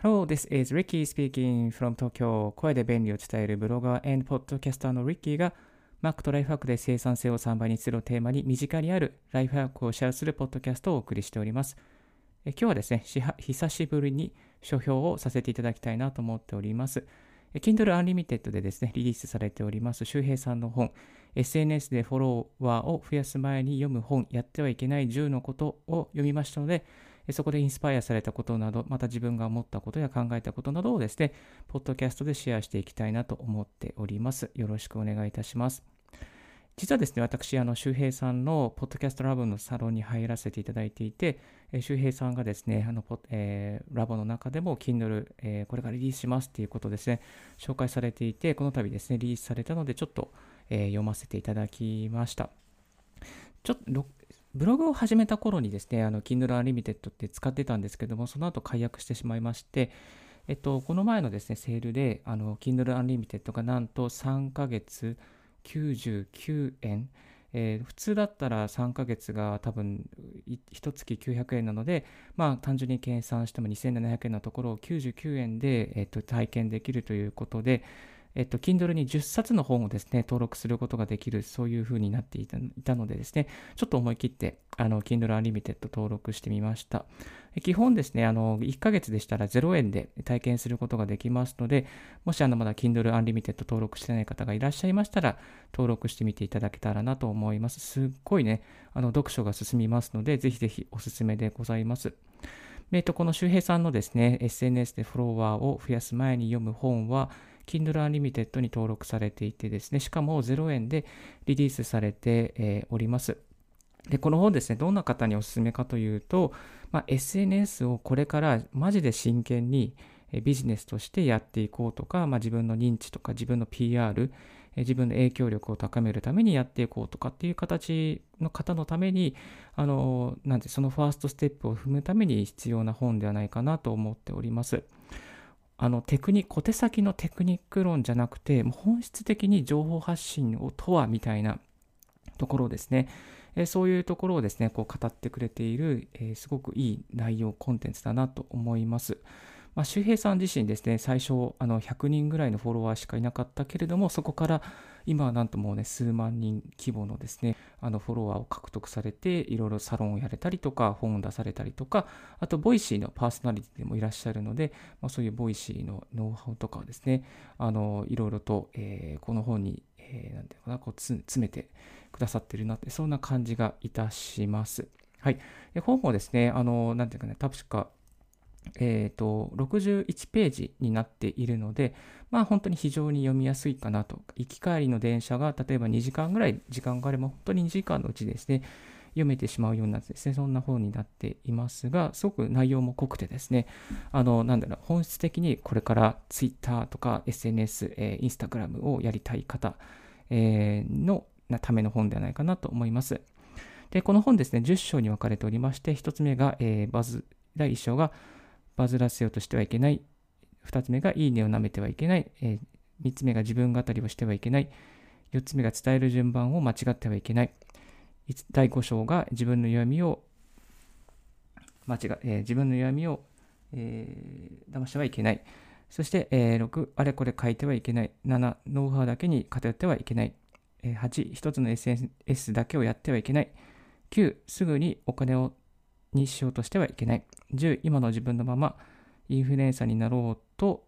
Hello, this is Ricky speaking from Tokyo. 声で便利を伝えるブロガー and ポッドキャスターの Ricky が Mac とライフハックで生産性を3倍にするテーマに身近にあるライフハックをシェアするポッドキャストをお送りしております。え今日はですね、久しぶりに書評をさせていただきたいなと思っております。Kindle Unlimited でですね、リリースされております周平さんの本、SNS でフォロワーを増やす前に読む本、やってはいけない10のことを読みましたので、そこでインスパイアされたことなど、また自分が思ったことや考えたことなどをですね、ポッドキャストでシェアしていきたいなと思っております。よろしくお願いいたします。実はですね、私、あの、周平さんのポッドキャストラボのサロンに入らせていただいていて、え周平さんがですね、あの、えー、ラボの中でも Kindle、えー、これからリリースしますっていうことですね、紹介されていて、この度ですね、リリースされたので、ちょっと、えー、読ませていただきました。ちょっと、ブログを始めた頃にですね、あの Kindle Unlimited って使ってたんですけども、その後解約してしまいまして、えっと、この前のですね、セールで、あの Kindle Unlimited がなんと3ヶ月99円、えー、普通だったら3ヶ月が多分1月900円なので、まあ単純に計算しても2700円のところを99円で、えっと、体験できるということで、えっと、Kindle に10冊の本をですね、登録することができる、そういう風になっていたのでですね、ちょっと思い切って、あの、Kindle Unlimited 登録してみました。基本ですね、あの、1ヶ月でしたら0円で体験することができますので、もしあの、まだ Kindle Unlimited 登録してない方がいらっしゃいましたら、登録してみていただけたらなと思います。すっごいね、あの、読書が進みますので、ぜひぜひおすすめでございます。えっと、この周平さんのですね、SNS でフォロワーを増やす前に読む本は、Kindle Unlimited に登録されていてですね、しかも0円でリリースされて、えおります。で、この本ですね、どんな方におすすめかというと、まあ、SNS をこれからマジで真剣にビジネスとしてやっていこうとか、まあ、自分の認知とか自分の PR、自分の影響力を高めるためにやっていこうとかっていう形の方のために、あの、なんて、そのファーストステップを踏むために必要な本ではないかなと思っております。あのテクニ小手先のテクニック論じゃなくて、本質的に情報発信をとはみたいなところですね。えそういうところをですね、こう語ってくれている、えー、すごくいい内容、コンテンツだなと思います。まあ、周平さん自身ですね、最初、あの100人ぐらいのフォロワーしかいなかったけれども、そこから今はなんともうね、数万人規模のですね、あのフォロワーを獲得されて、いろいろサロンをやれたりとか、本を出されたりとか、あと、ボイシーのパーソナリティでもいらっしゃるので、まあ、そういうボイシーのノウハウとかをですね、あのいろいろと、えー、この本に、えー、ていうかな、こう詰めてくださってるなって、そんな感じがいたします。はい。本もですね、あの、なんていうかね、確か、えっ、ー、と、61ページになっているので、まあ本当に非常に読みやすいかなと。行き帰りの電車が例えば2時間ぐらい時間があれば、本当に2時間のうちですね、読めてしまうようなですね、そんな本になっていますが、すごく内容も濃くてですね、あの、なんだろう、本質的にこれから Twitter とか SNS、えー、Instagram をやりたい方、えー、のための本ではないかなと思います。で、この本ですね、10章に分かれておりまして、1つ目が、えー、バズ、第1章がバズらせようとしてはいけない。2つ目がいいねを舐めてはいけない。えー、3つ目が自分語りをしてはいけない。4つ目が伝える順番を間違ってはいけない。第5章が自分の弱みを間違、えー、自分の弱みを、えー、騙してはいけない。そして、えー、6、あれこれ書いてはいけない。7、ノウハウだけに偏ってはいけない。えー、8、1つの SNS だけをやってはいけない。9、すぐにお金をにしようとしてはいけない。10、今の自分のままインフルエンサーになろうと、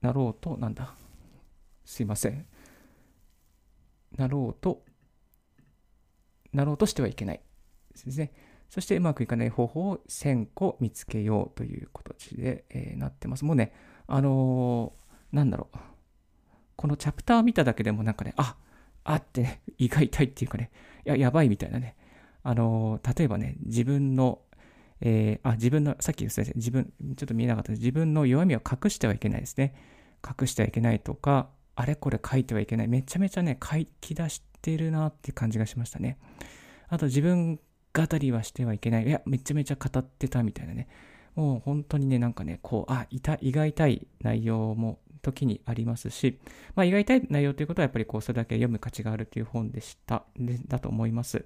なろうと、なんだ。すいません。なろうと、なろうとしてはいけない。ですね。そしてうまくいかない方法を1000個見つけようという形で、えー、なってます。もうね、あのー、なんだろう。このチャプター見ただけでもなんかね、ああって、ね、胃が痛いっていうかね、や、やばいみたいなね、あの、例えばね、自分の、えー、あ、自分の、さっき言った自分、ちょっと見えなかった自分の弱みを隠してはいけないですね。隠してはいけないとか、あれこれ書いてはいけない。めちゃめちゃね、書き出してるなって感じがしましたね。あと自分語りはしてはいけない。いや、めちゃめちゃ語ってたみたいなね。もう本当にね、なんかね、こう、あ、いた、胃が痛い内容も時にありますし、まあ、胃が痛い内容ということはやっぱりこう、それだけ読む価値があるという本でした、でだと思います。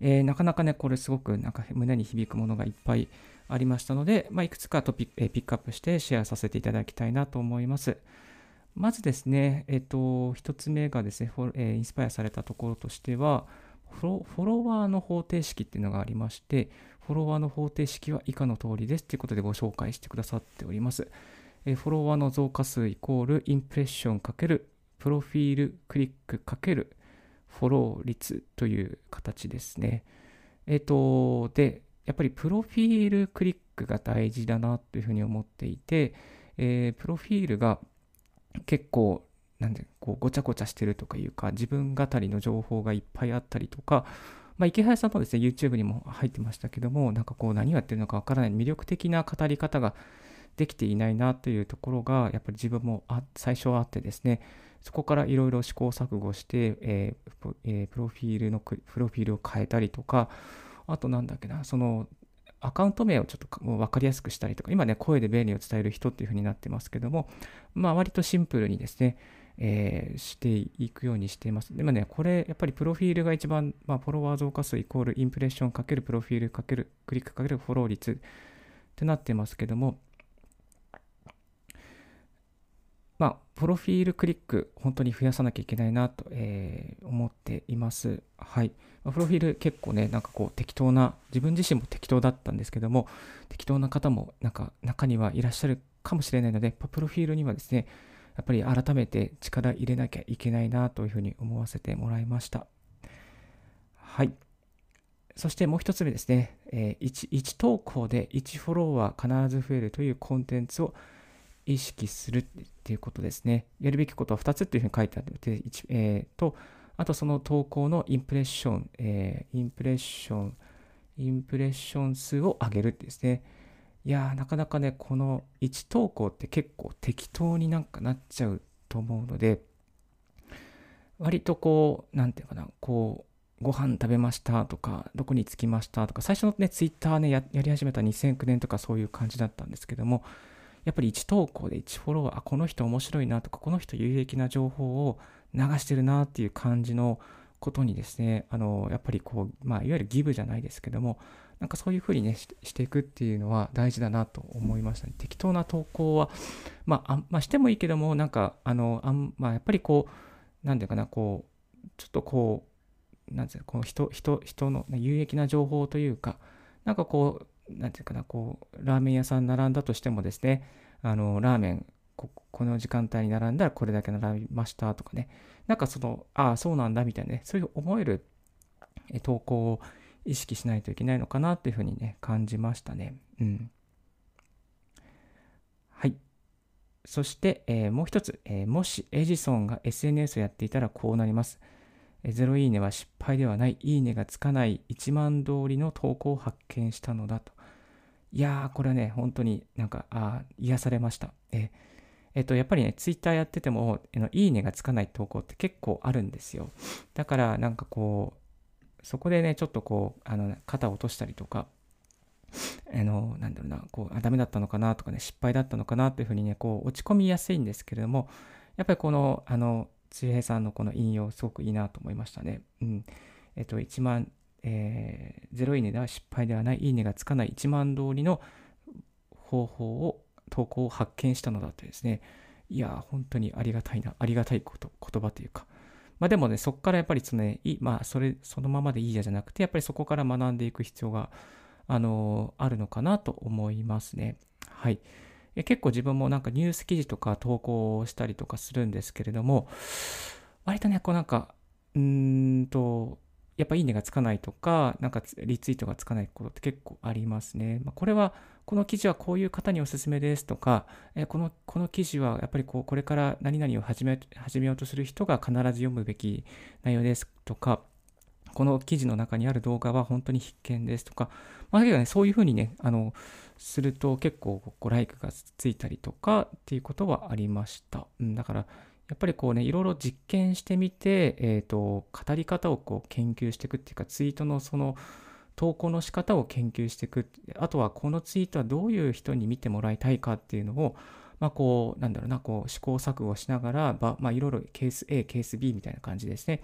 えー、なかなかね、これすごくなんか胸に響くものがいっぱいありましたので、まあ、いくつかトピック、えー、ピックアップしてシェアさせていただきたいなと思います。まずですね、えっ、ー、と、一つ目がですね、え、インスパイアされたところとしては、フォロワーの方程式っていうのがありまして、フォロワーの方程式は以下の通りですということでご紹介してくださっております。えフォロワーの増加数イコールインプレッションかけるプロフィールクリックかけるフォロー率という形ですね。えっ、と、で、やっぱりプロフィールクリックが大事だなというふうに思っていて、えー、プロフィールが結構なんでこうごちゃごちゃしてるとかいうか自分語りの情報がいっぱいあったりとか、まあ、池原さんもですね YouTube にも入ってましたけどもなんかこう何をやってるのかわからない魅力的な語り方ができていないなというところがやっぱり自分もあ最初はあってですねそこからいろいろ試行錯誤して、えーえー、プロフィールのプロフィールを変えたりとかあとなんだっけなそのアカウント名をちょっと分かりやすくしたりとか今ね声で便利を伝える人っていう風になってますけどもまあ割とシンプルにですねえー、していくようにしています。でもね、これ、やっぱりプロフィールが一番、まあ、フォロワー増加数イコールインプレッションかけるプロフィールかけるクリックかけるフォロー率ってなってますけども、まあ、プロフィールクリック、本当に増やさなきゃいけないなと、えー、思っています。はい。プロフィール結構ね、なんかこう適当な、自分自身も適当だったんですけども、適当な方もなんか中にはいらっしゃるかもしれないので、プロフィールにはですね、やっぱり改めて力入れなきゃいけないなというふうに思わせてもらいました。はい。そしてもう一つ目ですね、えー、1, 1投稿で1フォロワー必ず増えるというコンテンツを意識するっていうことですね。やるべきことは2つっていうふうに書いてあって、えー、と、あとその投稿のインプレッション、えー、インプレッション、インプレッション数を上げるですね。いや、なかなかね、この1投稿って結構適当になんかなっちゃうと思うので、割とこう、なんていうかな、こう、ご飯食べましたとか、どこに着きましたとか、最初のね、ツイッターねや、やり始めた2009年とかそういう感じだったんですけども、やっぱり1投稿で1フォロワー、あ、この人面白いなとか、この人有益な情報を流してるなっていう感じのことにですね、あの、やっぱりこう、まあ、いわゆるギブじゃないですけども、なんかそういうふうにねしていくっていうのは大事だなと思いましたね。適当な投稿は、まあ、あまあ、してもいいけども、なんか、あの、あんまあ、やっぱりこう、なんていうかな、こう、ちょっとこう、なんていうか、こう人、人、人の、有益な情報というか、なんかこう、なんていうかな、こう、ラーメン屋さん並んだとしてもですね、あの、ラーメン、ここの時間帯に並んだらこれだけ並びましたとかね、なんかその、ああ、そうなんだみたいなね、そういう思える投稿を意識しないといけないのかなっていうふうにね、感じましたね。うん。はい。そして、えー、もう一つ、えー、もしエジソンが SNS をやっていたらこうなります。え、ゼロいいねは失敗ではない、いいねがつかない1万通りの投稿を発見したのだと。いやー、これはね、本当になんか、あ癒されました。ええっと、やっぱりね、ツイッターやってても、いいねがつかない投稿って結構あるんですよ。だから、なんかこう、そこでね、ちょっとこう、あの、肩を落としたりとか、あの、なんだろうな、こう、あ、ダメだったのかなとかね、失敗だったのかなというふうにね、こう、落ち込みやすいんですけれども、やっぱりこの、あの、つ平さんのこの引用、すごくいいなと思いましたね。うん。えっと、1万、えー、0いいねでは失敗ではない、いいねがつかない1万通りの方法を、投稿を発見したのだとですね、いや、本当にありがたいな、ありがたいこと、言葉というか、まあでもね、そこからやっぱりそのね、いまあそれ、そのままでいいやじゃなくて、やっぱりそこから学んでいく必要が、あのー、あるのかなと思いますね。はい。結構自分もなんかニュース記事とか投稿したりとかするんですけれども、割とね、こうなんか、うーんと、やっぱいいねがつかないとか、なんかリツイートがつかないことって結構ありますね。まあ、これは、この記事はこういう方におすすめですとか、えこのこの記事はやっぱりこうこれから何々を始め始めようとする人が必ず読むべき内容ですとか、この記事の中にある動画は本当に必見ですとか、まあ、だけどね、そういうふうにね、あの、すると結構こうライクがついたりとかっていうことはありました。うん、だから、やっぱりこうね、いろいろ実験してみて、えっ、ー、と、語り方をこう研究していくっていうか、ツイートのその、投稿の仕方を研究していく。あとはこのツイートはどういう人に見てもらいたいかっていうのを、まあこう、なんだろうな、こう試行錯誤しながら、まあいろいろケース A、ケース B みたいな感じですね。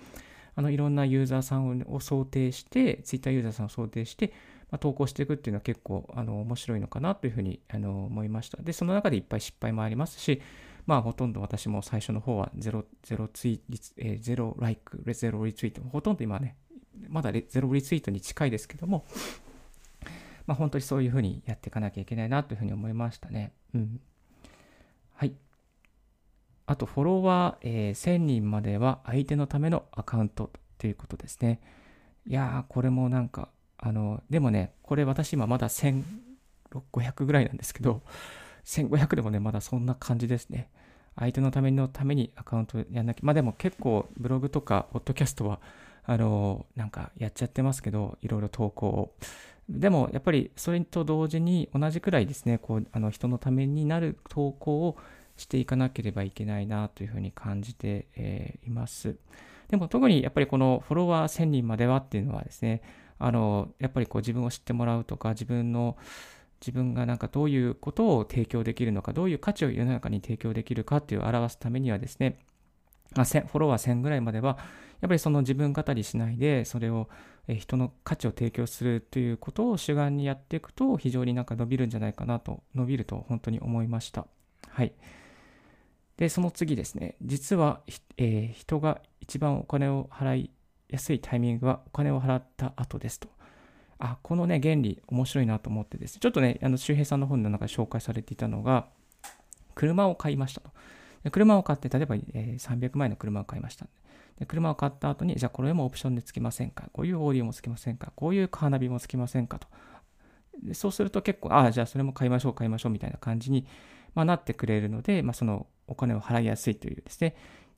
あのいろんなユーザーさんを想定して、Twitter ユーザーさんを想定して、まあ、投稿していくっていうのは結構あの面白いのかなというふうにあの思いました。で、その中でいっぱい失敗もありますし、まあほとんど私も最初の方は0、0ツイ、えー、0ライク、0リツイート、ほとんど今ね、まだ0リツイートに近いですけども、まあ本当にそういうふうにやっていかなきゃいけないなというふうに思いましたね。うん。はい。あと、フォロワー、えー、1000人までは相手のためのアカウントということですね。いやー、これもなんか、あの、でもね、これ私今まだ1500ぐらいなんですけど、1500でもね、まだそんな感じですね。相手のためのためにアカウントやんなきゃ。まあでも結構ブログとか、ポッドキャストは、あの、なんかやっちゃってますけど、いろいろ投稿を。でもやっぱりそれと同時に同じくらいですね、こう、あの人のためになる投稿をしていかなければいけないなというふうに感じて、えー、います。でも特にやっぱりこのフォロワー1000人まではっていうのはですね、あの、やっぱりこう自分を知ってもらうとか、自分の、自分がなんかどういうことを提供できるのか、どういう価値を世の中に提供できるかっていう表すためにはですね、まあ、フォロワー1000ぐらいまでは、やっぱりその自分語りしないで、それを人の価値を提供するということを主眼にやっていくと、非常になんか伸びるんじゃないかなと、伸びると本当に思いました。はい。で、その次ですね、実は、えー、人が一番お金を払いやすいタイミングはお金を払った後ですと。あ、このね、原理面白いなと思ってですね。ちょっとね、あの周平さんの本の中で紹介されていたのが、車を買いましたと。で車を買って、例えば、えー、300万円の車を買いました。で車を買った後に、じゃあこれもオプションでつきませんか？こういうオーディオもつきませんか？こういうカーナビもつきませんか？と。そうすると結構、ああ、じゃあそれも買いましょう、買いましょうみたいな感じに、まあ、なってくれるので、まあ、そのお金を払いやすいというですね、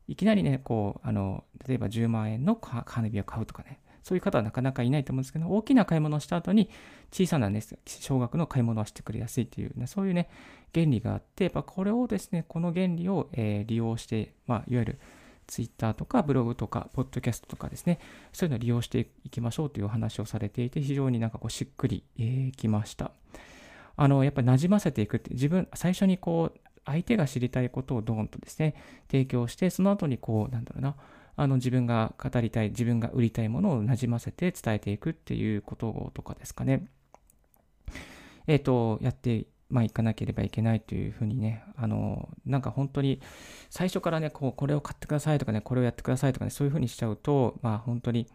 いきなりね、こう、あの、例えば10万円のカーナビを買うとかね、そういう方はなかなかいないと思うんですけど、大きな買い物をした後に、小さなね、少額の買い物をしてくれやすいという、ね、そういうね、原理があって、やっぱこれをですね、この原理を、え、利用して、まあ、いわゆる、ツイッターとかブログとか、ポッドキャストとかですね、そういうのを利用していきましょうというお話をされていて、非常になんかこうしっくり、え、きました。あの、やっぱり馴染ませていくって、自分、最初にこう、相手が知りたいことをドーンとですね、提供して、その後にこう、なんだろうな、あの自分が語りたい、自分が売りたいものをなじませて伝えていくっていうこととかですかね。えっ、ー、と、やってまあ、いかなければいけないというふうにね、あの、なんか本当に最初からね、こう、これを買ってくださいとかね、これをやってくださいとかね、そういうふうにしちゃうと、まあ本当に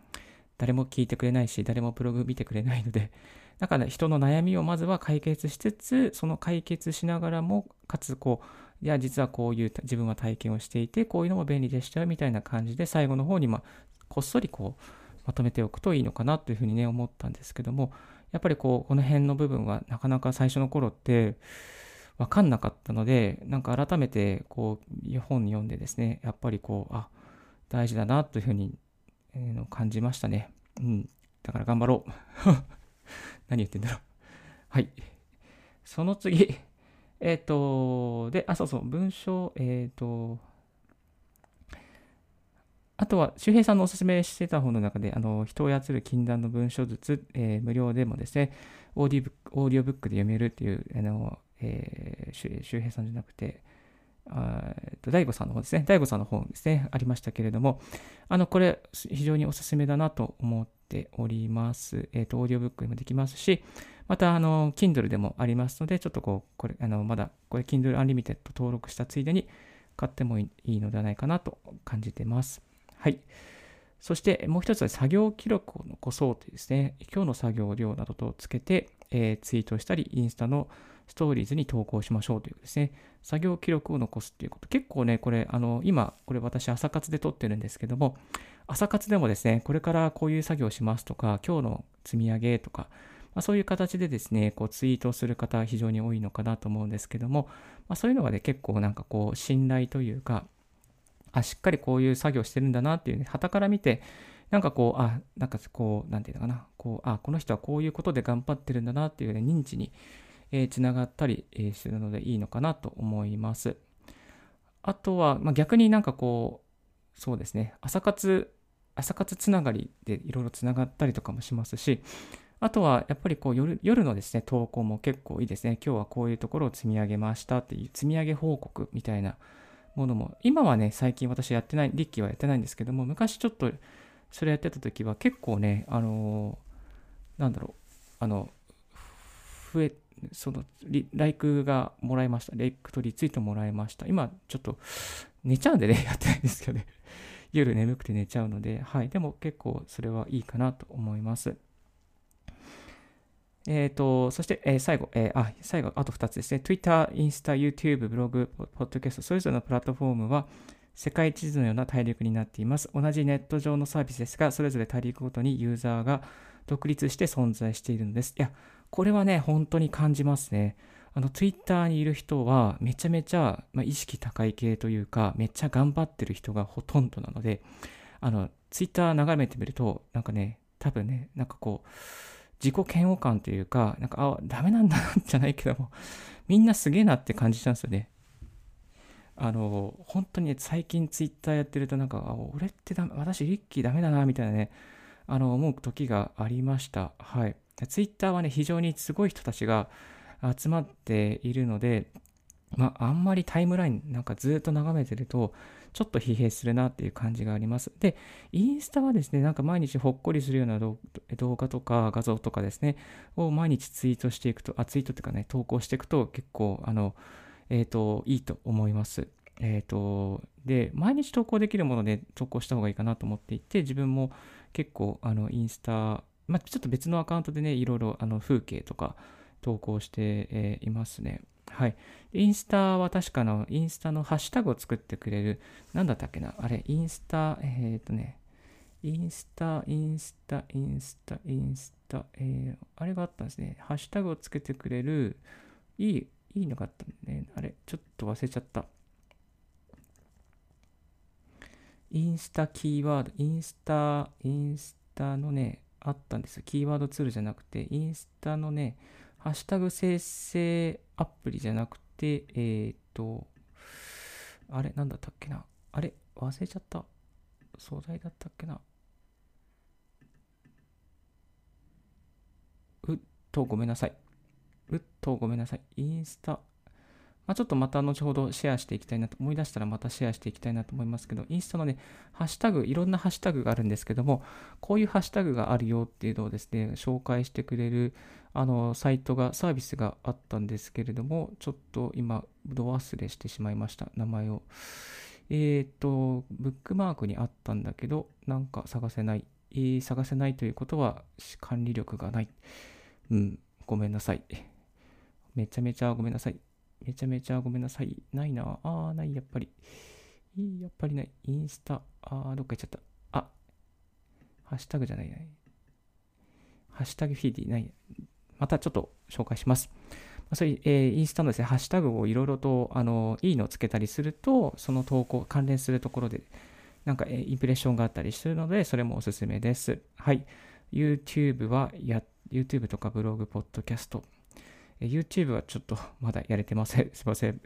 誰も聞いてくれないし、誰もブログ見てくれないので、だから、ね、人の悩みをまずは解決しつつ、その解決しながらも、かつこう、いや、実はこういう自分は体験をしていて、こういうのも便利でしたよみたいな感じで、最後の方に、まあ、こっそりこう、まとめておくといいのかなというふうにね、思ったんですけども、やっぱりこう、この辺の部分はなかなか最初の頃って分かんなかったので、なんか改めてこう、本読んでですね、やっぱりこう、あ、大事だなというふうに、えー、感じましたね。うん。だから頑張ろう。何言ってんだろう。はい。その次。えっ、ー、と、で、あ、そうそう、文章、えっ、ー、と、あとは、周平さんのおすすめしてた本の中で、あの、人を操る禁断の文章術、えー、無料でもですね、オーディブオーディオブックで読めるっていう、あの、えー、周平さんじゃなくて、 DaiGo さんの方ですね、 DaiGo さんの本ですね、ありましたけれども、あの、これ、非常におすすめだなと思っております。えっ、ー、と、オーディオブックでもできますし、また、あの、Kindle でもありますので、ちょっとこう、これ、あの、まだ、これ、Kindle Unlimited 登録したついでに買ってもいいのではないかなと感じてます。はい。そしてもう一つは作業記録を残そうというですね、今日の作業量などとつけて、えー、ツイートしたり、インスタのストーリーズに投稿しましょうというですね、作業記録を残すっていうこと。結構ね、これ、あの、今、これ私朝活で撮ってるんですけども、朝活でもですね、これからこういう作業しますとか、今日の積み上げとか、まあ、そういう形でですね、こうツイートする方は非常に多いのかなと思うんですけども、まあ、そういうのがね、結構なんかこう、信頼というか、あ、しっかりこういう作業してるんだなっていうね、旗から見て、なんかこう、あ、なんかこう、なんていうのかな、こう、あ、この人はこういうことで頑張ってるんだなっていうね、認知に、えー、つながったり、えー、するのでいいのかなと思います。あとは、まあ、逆になんかこう、そうですね、朝活、朝活つながりでいろいろつながったりとかもしますし、あとはやっぱりこう夜夜のですね、投稿も結構いいですね。今日はこういうところを積み上げましたっていう積み上げ報告みたいなものも、今はね、最近私やってない、リッキーはやってないんですけども、昔ちょっとそれやってた時は結構ね、あのー、なんだろう、あの、増え、その、ライクがもらいました。レイクとリツイートもらいました。今、ちょっと、寝ちゃうんでね、やってないんですけどね。夜眠くて寝ちゃうので、はい。でも結構それはいいかなと思います。えっ、ー、と、そして、えー、最後、えー、あ、最後、あと2つですね。Twitter、インスタ、YouTube、ブログ、ポッドキャスト、それぞれのプラットフォームは、世界地図のような大陸になっています。同じネット上のサービスですが、それぞれ大陸ごとにユーザーが独立して存在しているのです。いや、これはね、本当に感じますね。あの、Twitter にいる人は、めちゃめちゃ、まあ、意識高い系というか、めっちゃ頑張ってる人がほとんどなので、あの、Twitter 眺めてみると、なんかね、多分ね、なんかこう、自己嫌悪感というか、なんか、あ、ダメなんだじゃないけども、みんなすげえなって感じたんですよね。あの、本当に、ね、最近ツイッターやってるとなんか、あ俺ってダメ、私リッキーダメだな、みたいなね、あの、思う時がありました。はい。ツイッターはね、非常にすごい人たちが集まっているので、まあ、あんまりタイムラインなんかずっと眺めてると、ちょっと疲弊するなっていう感じがあります。で、インスタはですね、なんか毎日ほっこりするような動画とか画像とかですね、を毎日ツイートしていくと、あ、ツイートっていうかね、投稿していくと結構、あの、えっ、ー、と、いいと思います。えっ、ー、と、で、毎日投稿できるもので投稿した方がいいかなと思っていて、自分も結構、あの、インスタ、まあ、ちょっと別のアカウントでね、いろいろ、あの、風景とか投稿して、えー、いますね。はい。インスタは確かの、インスタのハッシュタグを作ってくれる、なんだったっけな、あれ、インスタ、えっ、ー、とね、インスタ、インスタ、インスタ、インスタ、えー、あれがあったんですね。ハッシュタグをつけてくれる、いい、いいのがあったんね。あれ、ちょっと忘れちゃった。インスタキーワード、インスタ、インスタのね、あったんですよ。キーワードツールじゃなくて、インスタのね、ハッシュタグ生成アプリじゃなくて、えっ、と、あれ、なんだったっけな。あれ、忘れちゃった。素材だったっけな。うっと、ごめんなさい。うっと、ごめんなさい。インスタ、まあ、ちょっとまた後ほどシェアしていきたいなと思い出したらまたシェアしていきたいなと思いますけど、インスタのね、ハッシュタグ、いろんなハッシュタグがあるんですけども、こういうハッシュタグがあるよっていうのをですね、紹介してくれるあのサイトが、サービスがあったんですけれども、ちょっと今、ど忘れしてしまいました、名前を。えっ、ー、と、ブックマークにあったんだけど、なんか探せない。えー、探せないということは管理力がない。うん、ごめんなさい。めちゃめちゃごめんなさい。めちゃめちゃごめんなさい。ないな。あー、ない、やっぱり。やっぱりない。インスタ。あー、どっか行っちゃった。あ、ハッシュタグじゃないね。ハッシュタグフィーディない。またちょっと紹介します。そういう、えー、インスタのですね、ハッシュタグをいろいろと、あの、いいのをつけたりすると、その投稿、関連するところで、なんか、えー、インプレッションがあったりするので、それもおすすめです。はい。YouTube はや、YouTube とかブログ、ポッドキャスト、YouTube はちょっと まだやれてません。すいません。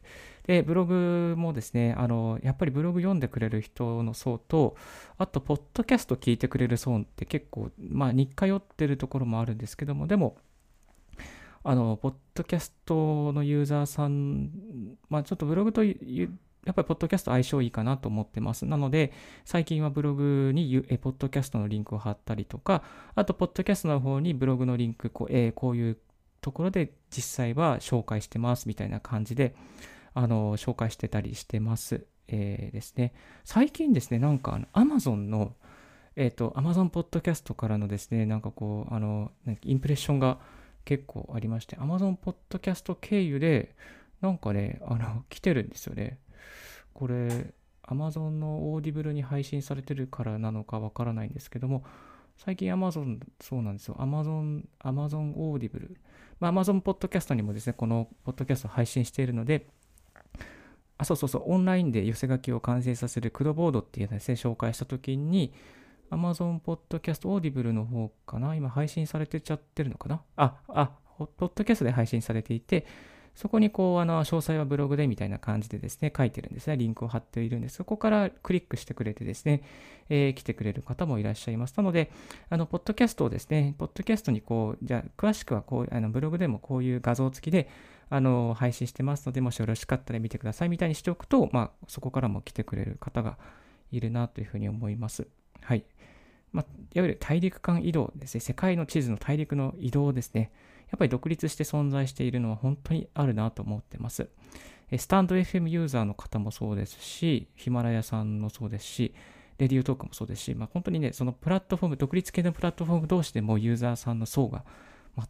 で、ブログもですね、あの、やっぱりブログ読んでくれる人の層と、あと、ポッドキャスト聞いてくれる層って結構、まあ、似通ってるところもあるんですけども、でも、あの、ポッドキャストのユーザーさん、まあ、ちょっとブログとやっぱりポッドキャスト相性いいかなと思ってます。なので、最近はブログにえポッドキャストのリンクを貼ったりとか、あと、ポッドキャストの方にブログのリンク、こう,、えー、こういうところで実際は紹介してますみたいな感じで、あの、紹介してたりしてます。えー、ですね。最近ですね、なんか、アマゾンの、えっ、ー、と、Amazon Podcast からのですね、なんかこう、あの、インプレッションが結構ありまして、Amazon Podcast 経由で、なんかね、あの、来てるんですよね。これ、Amazon の Audible に配信されてるからなのかわからないんですけども、最近 Amazon、そうなんですよ。Amazon、Amazon Audible。まあ、Amazon Podcast にもですね、このポッドキャストを配信しているので、あ、そうそうそう、オンラインで寄せ書きを完成させる Kudoboard っていうのですね、紹介したときに、Amazon Podcast Audible の方かな今配信されてちゃってるのかな？あ、あ、ポッドキャストで配信されていて、そこにこう、あの、詳細はブログでみたいな感じでですね、書いてるんですね。リンクを貼っているんです。そこからクリックしてくれてですね、えー、来てくれる方もいらっしゃいます。なので、あの、ポッドキャストをですね、ポッドキャストにこう、じゃあ、詳しくはこう、あの、ブログでもこういう画像付きで、あの、配信してますので、もしよろしかったら見てくださいみたいにしておくと、まあ、そこからも来てくれる方がいるなというふうに思います。はい。まあ、いわゆる大陸間移動ですね、世界の地図の大陸の移動ですね、やっぱり独立して存在しているのは本当にあるなと思ってます。スタンド FM ユーザーの方もそうですし、ヒマラヤさんもそうですし、レディオトークもそうですし、まあ、本当にね、そのプラットフォーム、独立系のプラットフォーム同士でもユーザーさんの層が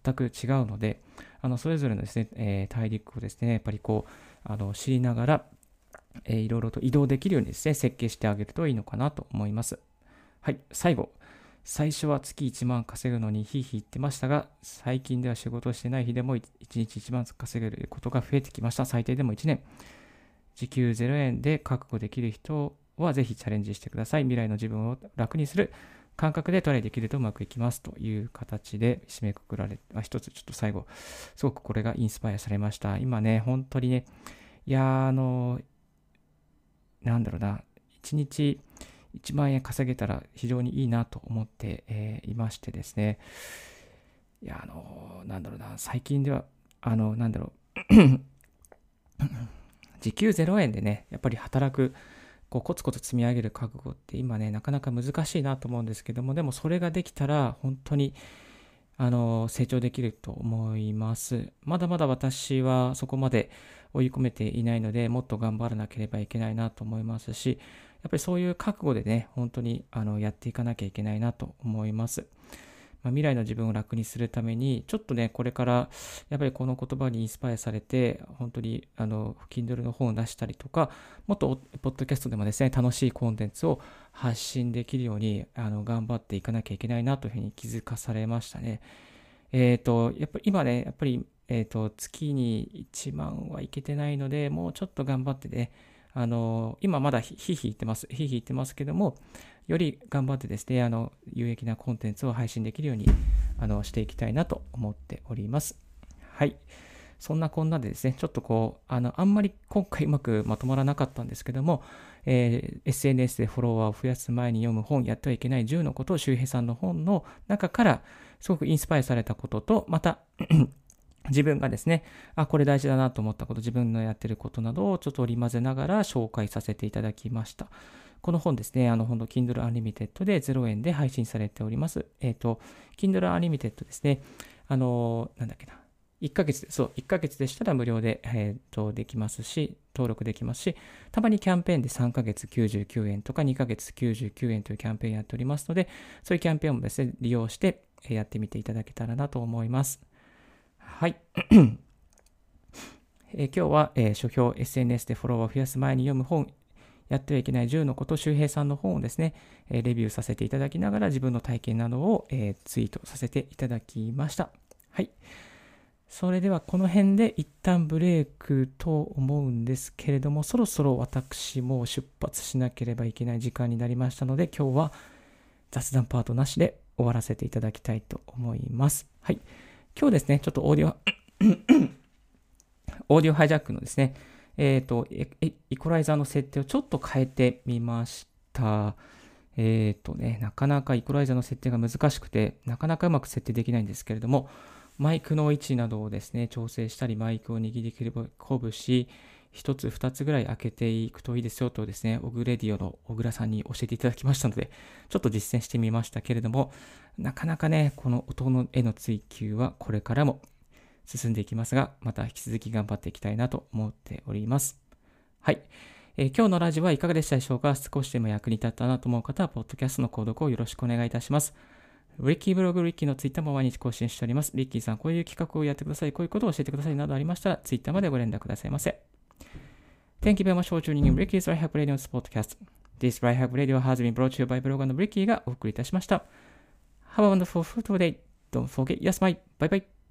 全く違うので、あのそれぞれのですね、えー、大陸をですね、やっぱりこう、あの知りながら、えー、いろいろと移動できるようにですね、設計してあげるといいのかなと思います。はい、最後。最初は月1万稼ぐのにひいひい言ってましたが、最近では仕事してない日でも1日1万稼げることが増えてきました。最低でも1年。時給0円で確保できる人はぜひチャレンジしてください。未来の自分を楽にする感覚でトライできるとうまくいきますという形で締めくくられ、あ一つちょっと最後、すごくこれがインスパイアされました。今ね、本当にね、いやあの、なんだろうな、1日1万円稼げたら非常にいいなと思って、いましてですね、いや、あの、なんだろうな、最近では、あの、なんだろう、時給0円でね、やっぱり働く、こうコツコツ積み上げる覚悟って今ね、なかなか難しいなと思うんですけども、でもそれができたら本当にあの成長できると思います。まだまだ私はそこまで追い込めていないので、もっと頑張らなければいけないなと思いますし、やっぱりそういう覚悟でね、本当にあのやっていかなきゃいけないなと思います。まあ、未来の自分を楽にするために、ちょっとね、これからやっぱりこの言葉にインスパイアされて、本当にあの Kindle の本を出したりとか、もっとポッドキャストでもですね、楽しいコンテンツを発信できるようにあの頑張っていかなきゃいけないなというふうに気づかされましたね。えっ、ー、と、やっぱり今ね、やっぱり、えっ、ー、と、月に1万はいけてないので、もうちょっと頑張ってね、あの、今まだひひ言ってます。ひひ言ってますけども、より頑張ってですね、あの、有益なコンテンツを配信できるように、あの、していきたいなと思っております。はい。そんなこんなでですね、ちょっとこう、あの、あんまり今回うまくまとまらなかったんですけども、えー、SNS でフォロワーを増やす前に読む本、やってはいけない10のことを周平さんの本の中から、すごくインスパイアされたことと、また自分がですね、あ、これ大事だなと思ったこと、自分のやってることなどをちょっと織り交ぜながら紹介させていただきました。この本ですね、あの、本当 Kindle Unlimited で0円で配信されております。えっ、ー、と、Kindle Unlimited ですね、あの、なんだっけな、1ヶ月で、そう、1ヶ月でしたら無料で、えっ、ー、と、できますし、登録できますし、たまにキャンペーンで3ヶ月99円とか2ヶ月99円というキャンペーンやっておりますので、そういうキャンペーンもですね、利用してやってみていただけたらなと思います。はい。え今日は、えー、書評 SNS でフォロワーを増やす前に読む本、やってはいけない10のこと、周平さんの本をですね、えー、レビューさせていただきながら自分の体験などを、えー、ツイートさせていただきました。はい。それではこの辺で一旦ブレイクと思うんですけれども、そろそろ私も出発しなければいけない時間になりましたので、今日は雑談パートなしで終わらせていただきたいと思います。はい。今日ですね、ちょっとオーディオ、オーディオハイジャックのですね、えっ、ー、と、イコライザーの設定をちょっと変えてみました。えっ、ー、とね、なかなかイコライザーの設定が難しくて、なかなかうまく設定できないんですけれども、マイクの位置などをですね、調整したり、マイクを握り拳、1つ、2つぐらい開けていくといいですよとですね、オグレディオの小倉さんに教えていただきましたので、ちょっと実践してみましたけれども、なかなかね、この音の絵の追求はこれからも進んでいきますが、また引き続き頑張っていきたいなと思っております。はい。えー、今日のラジオはいかがでしたでしょうか？少しでも役に立ったなと思う方は、ポッドキャストの購読をよろしくお願いいたします。リッキーブログ、リッキーのツイッターも毎日更新しております。リッキーさん、こういう企画をやってください、こういうことを教えてくださいなどありましたら、ツイッターまでご連絡くださいませ。Thank you very much for tuning in Ricky's Right Hack Radio's podcast. This Right Hack Radio has been brought to you by ブロガーの Ricky がお送りいたしました。Have a wonderful f o o d today. Don't forget your smile. Bye bye.